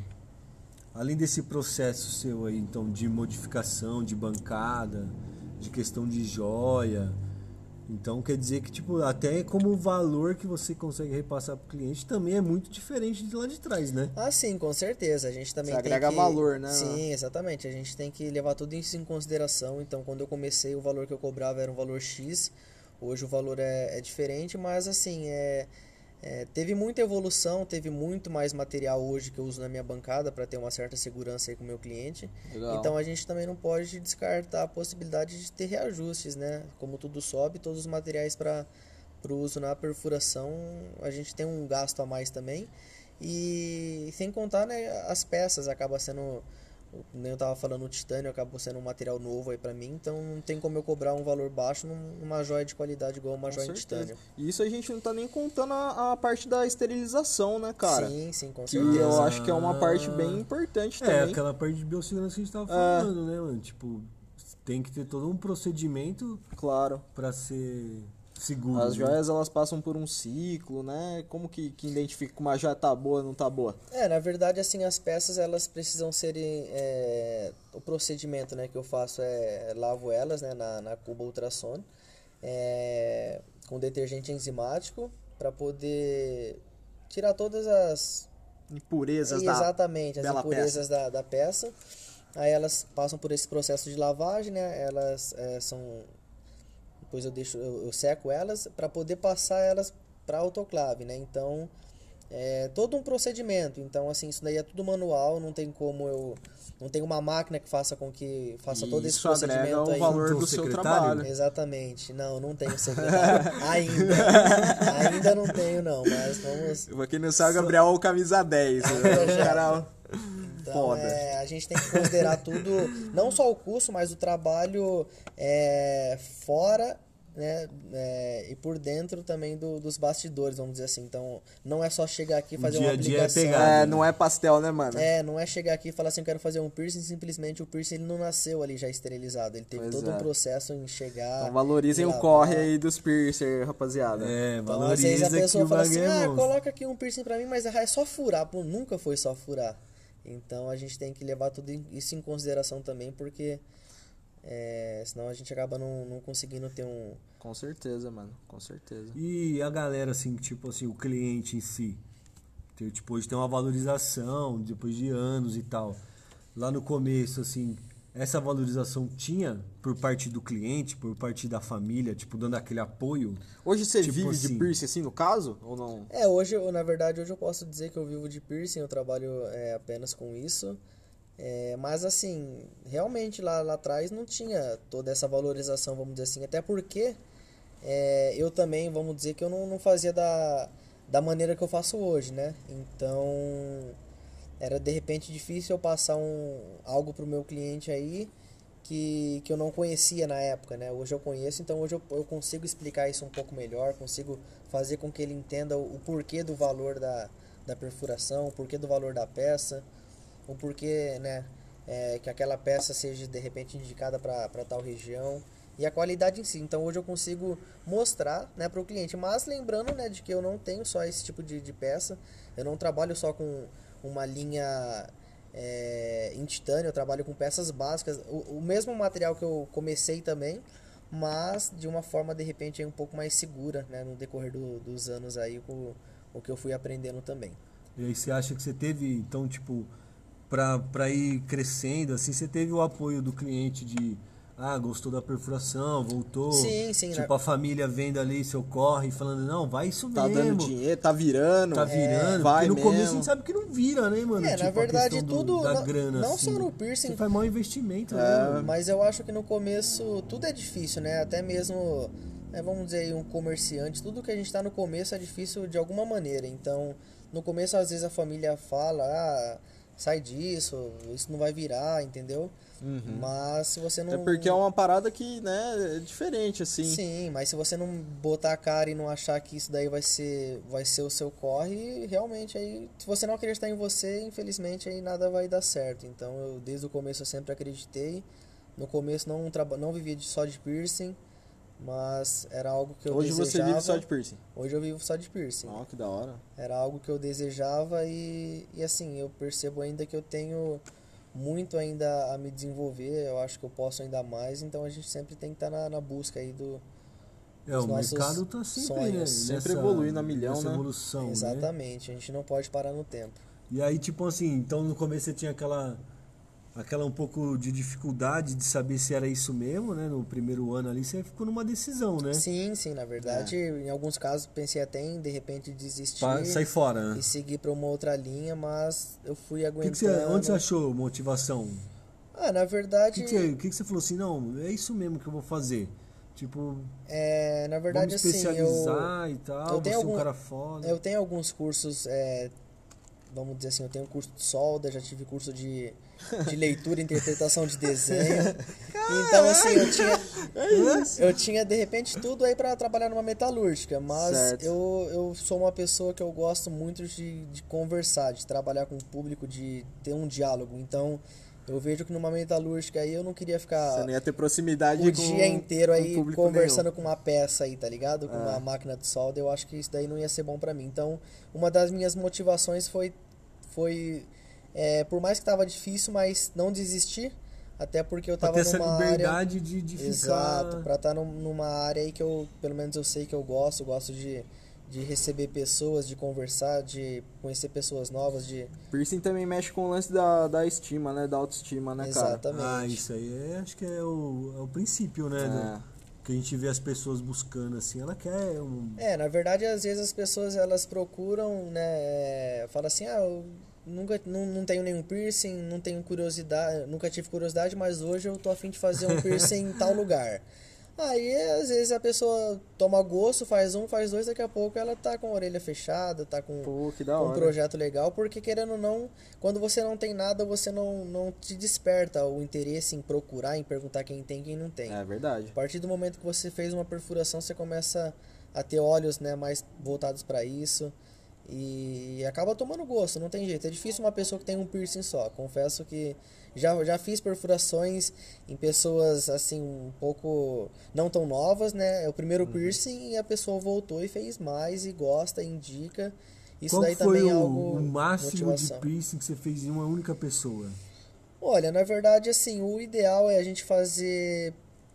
Além desse processo seu aí, então, de modificação, de bancada, de questão de joia. Então quer dizer que, tipo, até como o valor que você consegue repassar pro cliente também é muito diferente de lá de trás, né? Ah, sim, com certeza. A gente também Você tem agrega que... valor, né? Sim, exatamente. A gente tem que levar tudo isso em consideração. Então, quando eu comecei, o valor que eu cobrava era um valor X. Hoje o valor é, é diferente, mas assim, é, é, teve muita evolução, teve muito mais material hoje que eu uso na minha bancada para ter uma certa segurança aí com o meu cliente. legal. Então a gente também não pode descartar a possibilidade de ter reajustes, né? Como tudo sobe, todos os materiais para o uso na perfuração, a gente tem um gasto a mais também. E sem contar, né, as peças acaba sendo, nem eu tava falando, o titânio acabou sendo um material novo aí para mim, então não tem como eu cobrar um valor baixo num- numa joia de qualidade igual uma Com joia em certeza. titânio. E isso a gente não tá nem contando a, a parte da esterilização, né, cara? sim, sim, com Que certeza. eu acho que é uma parte bem importante É, também. aquela parte de biossegurança que a gente tava falando, né, mano? Tipo, tem que ter todo um procedimento Claro. pra ser seguro. As joias elas passam por um ciclo, né? Como que, que identifica que uma joia tá boa ou não tá boa? É, na verdade, assim, as peças elas precisam serem. é, o procedimento né, que eu faço é lavo elas né, na, na cuba ultrassom é, com detergente enzimático para poder tirar todas as. Impurezas da. exatamente, as impurezas da, da peça. Aí elas passam por esse processo de lavagem, né? Elas é, são. Depois eu deixo eu, eu seco elas para poder passar elas para autoclave, né? Então é todo um procedimento. Então assim, isso daí é tudo manual, não tem como eu não tem uma máquina que faça com que faça todo esse Isso agrega procedimento o aí. valor Então, do seu trabalho. Exatamente. Não, não tenho secretário. Ainda. Ainda não tenho, não. Mas vamos. Pra quem não sabe, Gabriel é o camisa 10. né? O cara... Então, Foda. é, a gente tem que considerar tudo, não só o curso, mas o trabalho é, fora né, é, e por dentro também do- dos bastidores, vamos dizer assim. Então, não é só chegar aqui e fazer dia uma a dia é aplicação. pegado. É, não é pastel, né, mano? É, não é chegar aqui e falar assim, eu quero fazer um piercing, simplesmente o piercing ele não nasceu ali já esterilizado. Ele teve Pois todo é. um processo em chegar. Então valorizem o corre aí dos piercer, rapaziada. É, Então, às vezes a pessoa fala assim, é ah, coloca aqui um piercing pra mim, mas é só furar. Pô, nunca foi só furar. Então a gente tem que levar tudo isso em consideração também, porque é, senão a gente acaba não, não conseguindo ter um... Com certeza, mano. Com certeza. E a galera, assim, tipo assim, o cliente em si. Tem, tipo, hoje tem uma valorização, depois de anos e tal. Lá no começo, assim, essa valorização tinha por parte do cliente, por parte da família, tipo, dando aquele apoio. Hoje você Tipo vive de assim. piercing assim, no caso? Ou não? É, hoje, eu, na verdade, hoje eu posso dizer que eu vivo de piercing, eu trabalho é, apenas com isso. É, mas assim, realmente lá, lá atrás não tinha toda essa valorização, vamos dizer assim, até porque é, eu também, vamos dizer que eu não, não fazia da, da maneira que eu faço hoje, né? Então era de repente difícil eu passar um, algo pro meu cliente aí que, que eu não conhecia na época, né? Hoje eu conheço, então hoje eu, eu consigo explicar isso um pouco melhor, consigo fazer com que ele entenda o, o porquê do valor da, da perfuração, o porquê do valor da peça, o porquê, né, é, que aquela peça seja de repente indicada para tal região e a qualidade em si. Então hoje eu consigo mostrar, né, para o cliente. Mas lembrando, né, de que eu não tenho só esse tipo de, de peça. Eu não trabalho só com uma linha é, em titânio. Eu trabalho com peças básicas. O, o mesmo material que eu comecei também, mas de uma forma de repente um pouco mais segura, né, no decorrer do- dos anos aí com o que eu fui aprendendo também. E aí você acha que você teve, então, tipo, pra, pra ir crescendo, assim, você teve o apoio do cliente de, ah, gostou da perfuração, voltou. Sim, sim, Tipo, né? a família vendo ali seu corre e falando, não, vai isso Tá mesmo. dando dinheiro, tá virando. Tá virando, vai porque no começo a mesmo. gente sabe que não vira, né, mano? É, na Tipo, a verdade, questão do- tudo- da não- grana, não assim. só no piercing. Você faz mau investimento, É, né? Mas eu acho que no começo tudo é difícil, né? Até mesmo, é, vamos dizer, aí, um comerciante, tudo que a gente tá no começo é difícil de alguma maneira. Então, no começo, às vezes a família fala, ah, sai disso, isso não vai virar, entendeu? Mas se você não. Até porque é uma parada que, né, é diferente, assim. Sim, mas se você não botar a cara e não achar que isso daí vai ser, vai ser o seu corre, realmente aí, se você não acreditar em você, infelizmente aí nada vai dar certo. Então eu desde o começo eu sempre acreditei. No começo não não vivia só de piercing, mas era algo que eu Hoje você desejava. vive só de piercing. Hoje eu vivo só de piercing. Ó, que da hora. Era algo que eu desejava e, e assim, eu percebo ainda que eu tenho muito ainda a me desenvolver, eu acho que eu posso ainda mais, então a gente sempre tem que estar na, na busca aí do... É, o mercado tá sempre, sonhos. né, Sempre nessa- evoluindo a milhão, nessa né? evolução, né? Exatamente, a gente não pode parar no tempo. E aí, tipo assim, então no começo você tinha aquela aquela um pouco de dificuldade de saber se era isso mesmo, né? No primeiro ano ali você ficou numa decisão, né? Sim, sim, na verdade, em alguns casos pensei até em de repente desistir Pra sair fora, né? e seguir para uma outra linha, mas eu fui O que aguentando. que você, onde você achou motivação? Ah, na O verdade, que, que, você, o que que você falou assim, não, é isso mesmo que eu vou fazer? Tipo, é, na verdade vamos assim, eu especializar e tal, eu tenho é um algum- cara foda. Eu tenho alguns cursos, é, vamos dizer assim, eu tenho curso de solda, já tive curso de, de leitura e interpretação de desenho. Então, assim, eu tinha, eu tinha de repente tudo aí para trabalhar numa metalúrgica, mas Certo. eu, eu sou uma pessoa que eu gosto muito de, de conversar, de trabalhar com o público, de ter um diálogo. Então, eu vejo que numa metalúrgica aí eu não queria ficar Você não ia ter proximidade o com dia inteiro com aí público conversando nenhum. com uma peça aí, tá ligado? Com uma máquina de solda, eu acho que isso daí não ia ser bom pra mim. Então, uma das minhas motivações foi, foi é, por mais que tava difícil, mas não desistir, até porque eu Pra tava ter essa numa área... liberdade de, de ficar... Exato, pra estar numa área aí que eu, pelo menos eu sei que eu gosto, eu gosto de, de receber pessoas, de conversar, de conhecer pessoas novas, de... Piercing também mexe com o lance da, da estima, né? Da autoestima, né, cara? Exatamente. Ah, isso aí é, acho que é o, é o princípio, né? É. do- que a gente vê as pessoas buscando assim, ela quer um. É, na verdade, às vezes as pessoas elas procuram, né? Fala assim, ah, eu nunca não, não tenho nenhum piercing, não tenho curiosidade, nunca tive curiosidade, mas hoje eu tô afim de fazer um piercing em tal lugar. Aí, às vezes, a pessoa toma gosto, faz um, faz dois, daqui a pouco ela tá com a orelha fechada, tá com, Pô, com um projeto legal, porque querendo ou não, quando você não tem nada, você não, não te desperta o interesse em procurar, em perguntar quem tem e quem não tem. É verdade. A partir do momento que você fez uma perfuração, você começa a ter olhos né, mais voltados para isso e acaba tomando gosto, não tem jeito. É difícil uma pessoa que tem um piercing só. Confesso que já, já fiz perfurações em pessoas assim um pouco não tão novas, né? É o primeiro piercing e a pessoa voltou e fez mais e gosta, indica. Isso Qual daí foi também é o, algo o máximo motivação. de piercing que você fez em uma única pessoa? Olha, na verdade, assim, o ideal é a gente fazer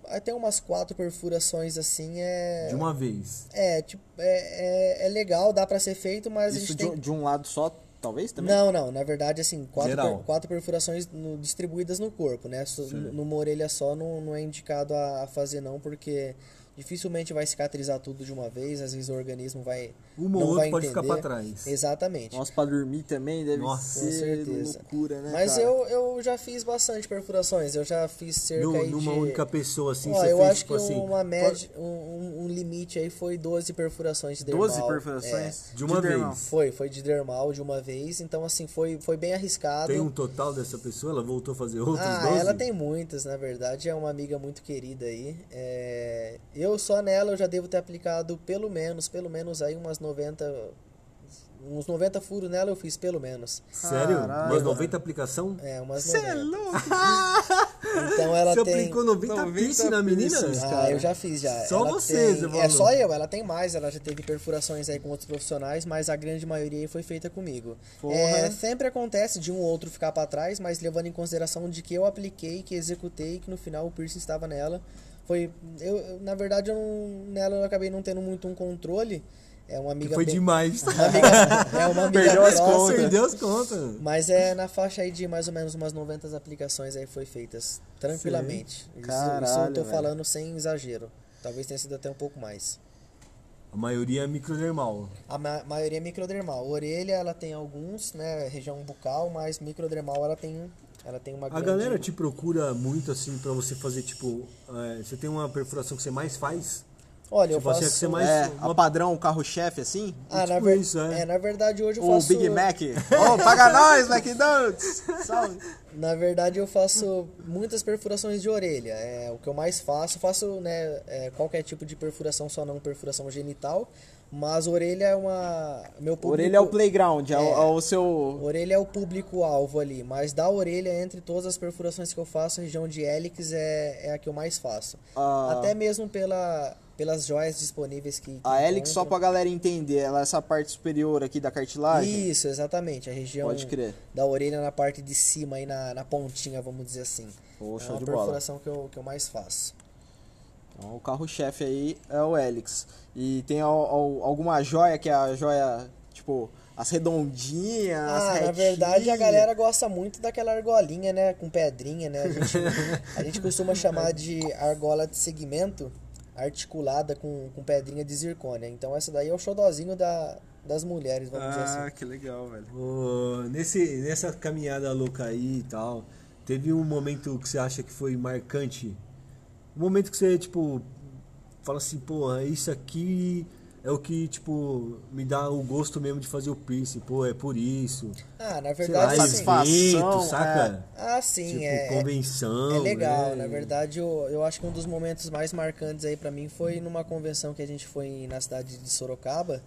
até umas quatro perfurações assim é De uma vez. é tipo é, é, é legal dá pra ser feito mas a Isso gente de, tem de um lado só, talvez também? não não na verdade assim quatro, per- quatro perfurações no- distribuídas no corpo né Certo. numa orelha só não, não é indicado a, a fazer não porque dificilmente vai cicatrizar tudo de uma vez às vezes o organismo vai Uma ou não outra vai pode entender ficar pra trás. exatamente Nossa, pra dormir também deve Nossa. Ser certeza. loucura, né, mas cara? eu, eu já fiz bastante perfurações eu já fiz cerca No- aí numa de... única pessoa, assim, Ó, você eu fez, acho tipo que assim. uma média, um, um- um limite aí foi 12 perfurações de dermal. 12 perfurações? De uma dermal. vez. É, foi, foi de dermal de uma vez, então assim, foi, foi bem arriscado. Tem um total dessa pessoa? Ela voltou a fazer outros ah, 12? ela tem muitas, na verdade, é uma amiga muito querida aí. É, eu só nela eu já devo ter aplicado pelo menos, pelo menos aí umas 90, uns 90 furos nela eu fiz pelo menos. Sério? Caralho, Umas mano. 90 aplicação? É, umas Cê é 90. louco? Então ela você tem aplicou 90, 90 piercing na menina? Ah, eu já fiz já. Só Ela você, tem- você É só eu, ela tem mais, ela já teve perfurações aí com outros profissionais, mas a grande maioria aí foi feita comigo. Porra. É, sempre acontece de um ou outro ficar pra trás, mas levando em consideração de que eu apliquei, que executei, que no final o piercing estava nela. Foi. Eu, na verdade, eu não- nela eu acabei não tendo muito um controle. É uma amiga. Foi bem- demais. Uma amiga, é uma amiga Perdeu as contas. Perdeu as contas. Mas é na faixa aí de mais ou menos umas 90 aplicações aí foi feitas tranquilamente. Isso, isso eu tô velho. falando sem exagero. Talvez tenha sido até um pouco mais. A maioria é microdermal. A ma maioria é microdermal. Orelha ela tem alguns, né, região bucal, mas microdermal ela tem ela tem uma A grande galera te procura muito assim pra você fazer, tipo. é, você tem uma perfuração que você mais faz? Olha, eu tipo assim, faço é que você mais- É, uma- a padrão, carro-chefe, assim? Ah, na tipo ver... isso, é. é, na verdade hoje eu O faço Big Mac. Ô, paga nós, McDonald's! Salve! Na verdade, eu faço muitas perfurações de orelha. É o que eu mais faço. Faço né, é, qualquer tipo de perfuração, só não perfuração genital. Mas orelha é uma. Meu público, Orelha é o playground, é, o- É. é o seu... Orelha é o público-alvo ali. Mas da orelha, entre todas as perfurações que eu faço, a região de hélix é, é a que eu mais faço. Ah. Até mesmo pela, pelas joias disponíveis que. que A hélix, só pra galera entender, ela é essa parte superior aqui da cartilagem? Isso, exatamente. A região Pode crer. da orelha na parte de cima, aí na, na pontinha, vamos dizer assim. Pô, é uma de bola. perfuração que eu, que eu mais faço. Então, o carro-chefe aí é o Helix. E tem al- al- alguma joia que é a joia, tipo, as redondinhas, as Ah, na retinhas. verdade a galera gosta muito daquela argolinha, né? Com pedrinha, né? A gente, a gente costuma chamar de argola de segmento articulada com, com pedrinha de zircônia. Então essa daí é o xodozinho da, das mulheres, vamos dizer assim. Ah, que legal, velho. Ô, nesse, nessa caminhada louca aí e tal, teve um momento que você acha que foi marcante? Um momento que você, tipo, fala assim, porra, isso aqui é o que, tipo, me dá o gosto mesmo de fazer o piercing, pô, é por isso. Ah, na Sei lá, verdade sim. satisfação, evento, saca? Ah, sim, tipo, é. convenção. É legal, né? na verdade eu, eu acho que um dos momentos mais marcantes aí pra mim foi numa convenção que a gente foi na cidade de Sorocaba,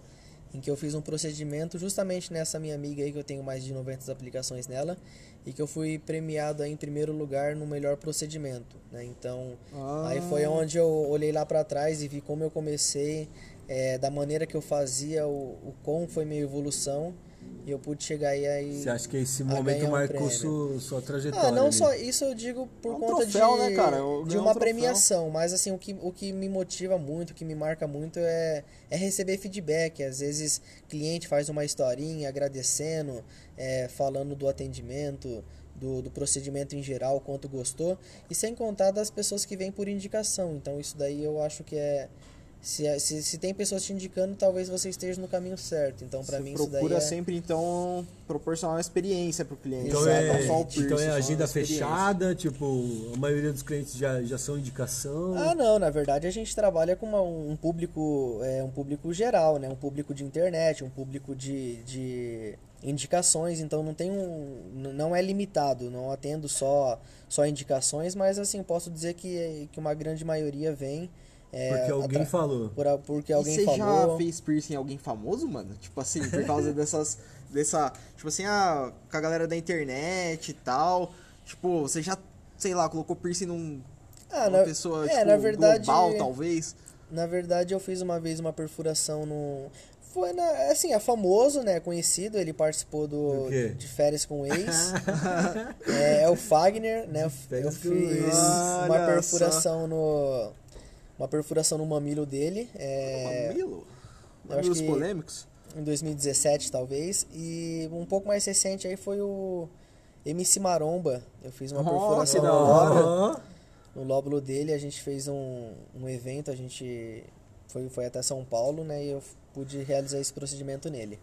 em que eu fiz um procedimento justamente nessa minha amiga aí que eu tenho mais de 90 aplicações nela e que eu fui premiado em primeiro lugar no melhor procedimento, né? Então, Ah. aí foi onde eu olhei lá pra trás e vi como eu comecei, é, da maneira que eu fazia, o, o como foi minha evolução e eu pude chegar aí aí Você acha que esse momento um marcou sua, sua trajetória? Ah, não ali? só isso eu digo por É um conta troféu, de, né, cara? Eu de um uma troféu. premiação, mas assim, o que, o que me motiva muito, o que me marca muito é, é receber feedback. Às vezes cliente faz uma historinha agradecendo, é, falando do atendimento, do, do procedimento em geral, quanto gostou, e sem contar das pessoas que vêm por indicação. Então isso daí eu acho que é se, se, se tem pessoas te indicando, talvez você esteja no caminho certo. Então, para mim, isso daí procura é... sempre, então, proporcionar uma experiência pro cliente. Então é, não só o piercing, então é agenda fechada, tipo, a maioria dos clientes já, já são indicação. Ah, não, na verdade a gente trabalha com uma- um público, é, um público geral, né? Um público de internet, um público de, de indicações, então não tem um, não é limitado, não atendo só só indicações, mas assim, posso dizer que, que uma grande maioria vem é, porque alguém atra- falou. por a- porque alguém e você falou. já fez piercing em alguém famoso, mano? Tipo assim, por causa dessas. dessa. Tipo assim, ah, com a galera da internet e tal. Tipo, você já, sei lá, colocou piercing num. Ah, uma na- pessoa, é, tipo, na verdade- global, talvez. Na verdade, eu fiz uma vez uma perfuração no. Foi na. Assim, é famoso, né? Conhecido. Ele participou do, de férias com o ex. é, é o Fagner, né? Eu, fiz uma perfuração no. Uma perfuração no mamilo dele. É, Mamilo? Mamilos que- polêmicos? em 2017, talvez. E um pouco mais recente aí foi o MC Maromba. Eu fiz uma perfuração da no hora. lóbulo- no lóbulo dele. A gente fez um, um evento, a gente foi, foi até São Paulo, né? E eu pude realizar esse procedimento nele.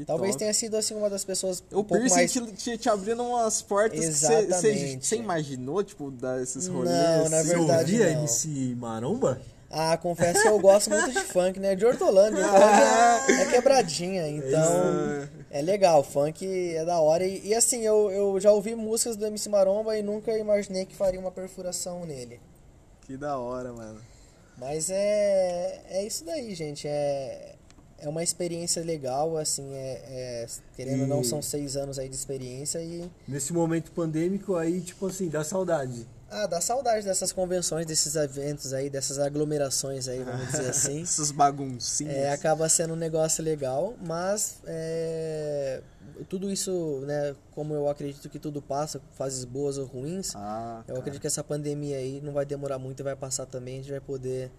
Que Talvez top. tenha sido assim uma das pessoas O um pouco piercing mais... te, te, te abrindo umas portas que você- você Exatamente. você imaginou, tipo, dar esses Não, rolês? na assim? Você verdade, ouvia não. MC Maromba? Ah, confesso que eu gosto muito de funk, né? De Hortolândia. Hortolândia é quebradinha, então é legal. Funk é da hora. E, e assim, eu, eu já ouvi músicas do MC Maromba e nunca imaginei que faria uma perfuração nele. Que da hora, mano. Mas é, é isso daí, gente. É, é uma experiência legal, assim, é, é- querendo ou não, são seis anos aí de experiência e. Nesse momento pandêmico aí, tipo assim, dá saudade. Ah, dá saudade dessas convenções, desses eventos aí, dessas aglomerações aí, vamos dizer assim. Essas baguncinhas. É, acaba sendo um negócio legal, mas é, tudo isso, né, como eu acredito que tudo passa, fases boas ou ruins, Ah, eu acredito que essa pandemia aí não vai demorar muito e vai passar também, a gente vai poder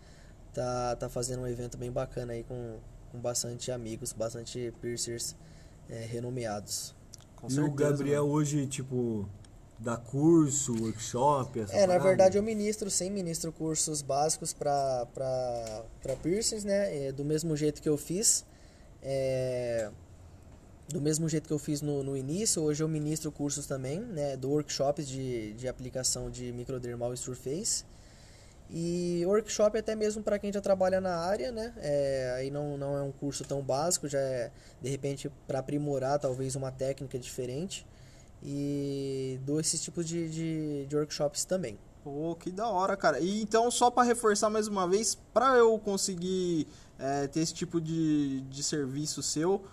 tá, tá fazendo um evento bem bacana aí com, com bastante amigos, bastante piercers é, renomeados. Com e o certeza, Gabriel mano. hoje, tipo, dá curso, workshop, essa É, na parada? verdade eu ministro, sim, ministro cursos básicos para piercings, né? É, do mesmo jeito que eu fiz. é, do mesmo jeito que eu fiz no, no início, hoje eu ministro cursos também, né? Do workshops de, de aplicação de microdermal e surface. E workshop até mesmo para quem já trabalha na área, né? É, aí não, não é um curso tão básico, já é de repente para aprimorar talvez uma técnica diferente. E dou esses tipos de, de, de workshops também. Pô, que da hora, cara. E então, só pra reforçar mais uma vez, pra eu conseguir é, ter esse tipo de, de serviço seu,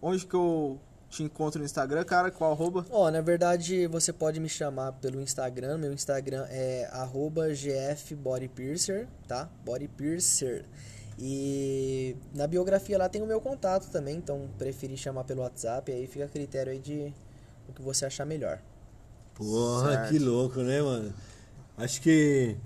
onde que eu te encontro no Instagram, cara? Qual arroba? Ó, na verdade, você pode me chamar pelo Instagram. Meu Instagram é arroba gfbodypiercer, tá? Bodypiercer. E na biografia lá tem o meu contato também, então preferi chamar pelo WhatsApp, aí fica a critério aí de o que você achar melhor. Porra, Certo. que louco, né, mano? Acho que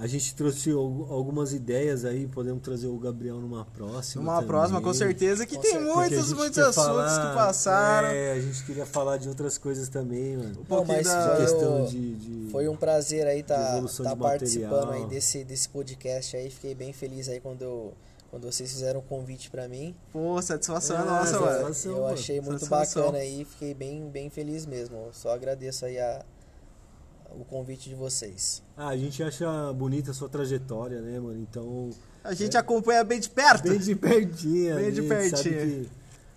a gente trouxe al- algumas ideias aí, podemos trazer o Gabriel numa próxima. Numa também. próxima, com certeza, que Com tem certeza. Muitos, muitos assuntos falar- que passaram. É, a gente queria falar de outras coisas também, mano. Um pouquinho mas da- foi, questão o- de- de- foi um prazer aí estar evolução de participando aí desse, desse podcast aí. Fiquei bem feliz aí quando, eu, quando vocês fizeram o convite pra mim. Pô, satisfação é nossa, satisfação. mano. Eu achei muito Satisfação. bacana aí, fiquei bem, bem feliz mesmo. Só agradeço aí a, o convite de vocês. Ah, a gente acha bonita a sua trajetória, né, mano? Então, A gente acompanha bem de perto. bem de pertinho. Bem de a gente Sabe pertinho. que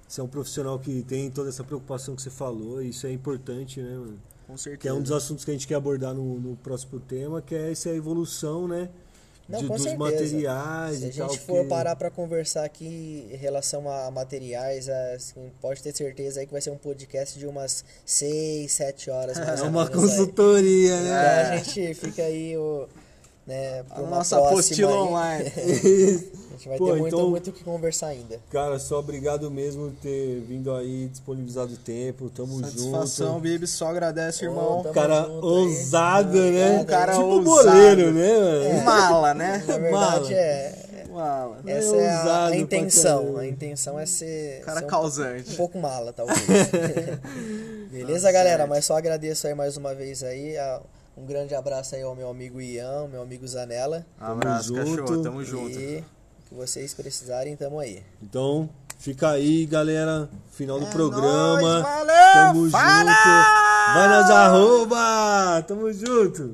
você é um profissional que tem toda essa preocupação que você falou, e isso é importante, né, mano? Com Que certeza. é um dos assuntos que a gente quer abordar no, no próximo tema, que é essa evolução, né? Não, de- com dos certeza. materiais Se a e tal. gente for porque- parar pra conversar aqui em relação a materiais, assim, pode ter certeza aí que vai ser um podcast de umas 6, 7 horas. É uma aí. consultoria, Então né? a gente fica aí o, né, pra A uma nossa apostila online. A gente vai Pô, ter muito, então- muito o que conversar ainda. Cara, só obrigado mesmo por ter vindo aí, disponibilizado o tempo, tamo Satisfação, junto. Bibi. Só agradece, irmão. Tamo Cara junto aí. ousado, né? Um cara tipo ousado. boleiro, né, mano? Mala, né? Na Mala. verdade é, Mala. Essa É é, a, a intenção. A intenção é ser, Cara ser um, causante. um pouco mala, talvez. Beleza, galera? Mas só agradeço aí mais uma vez aí. a- um grande abraço aí ao meu amigo Ian, meu amigo Zanella. Abraço, junto. cachorro. Tamo junto. E o que vocês precisarem, tamo aí. Então, fica aí, galera. Final do É programa. nóis, valeu, Tamo fala! junto. Vai nas arroba. Tamo junto.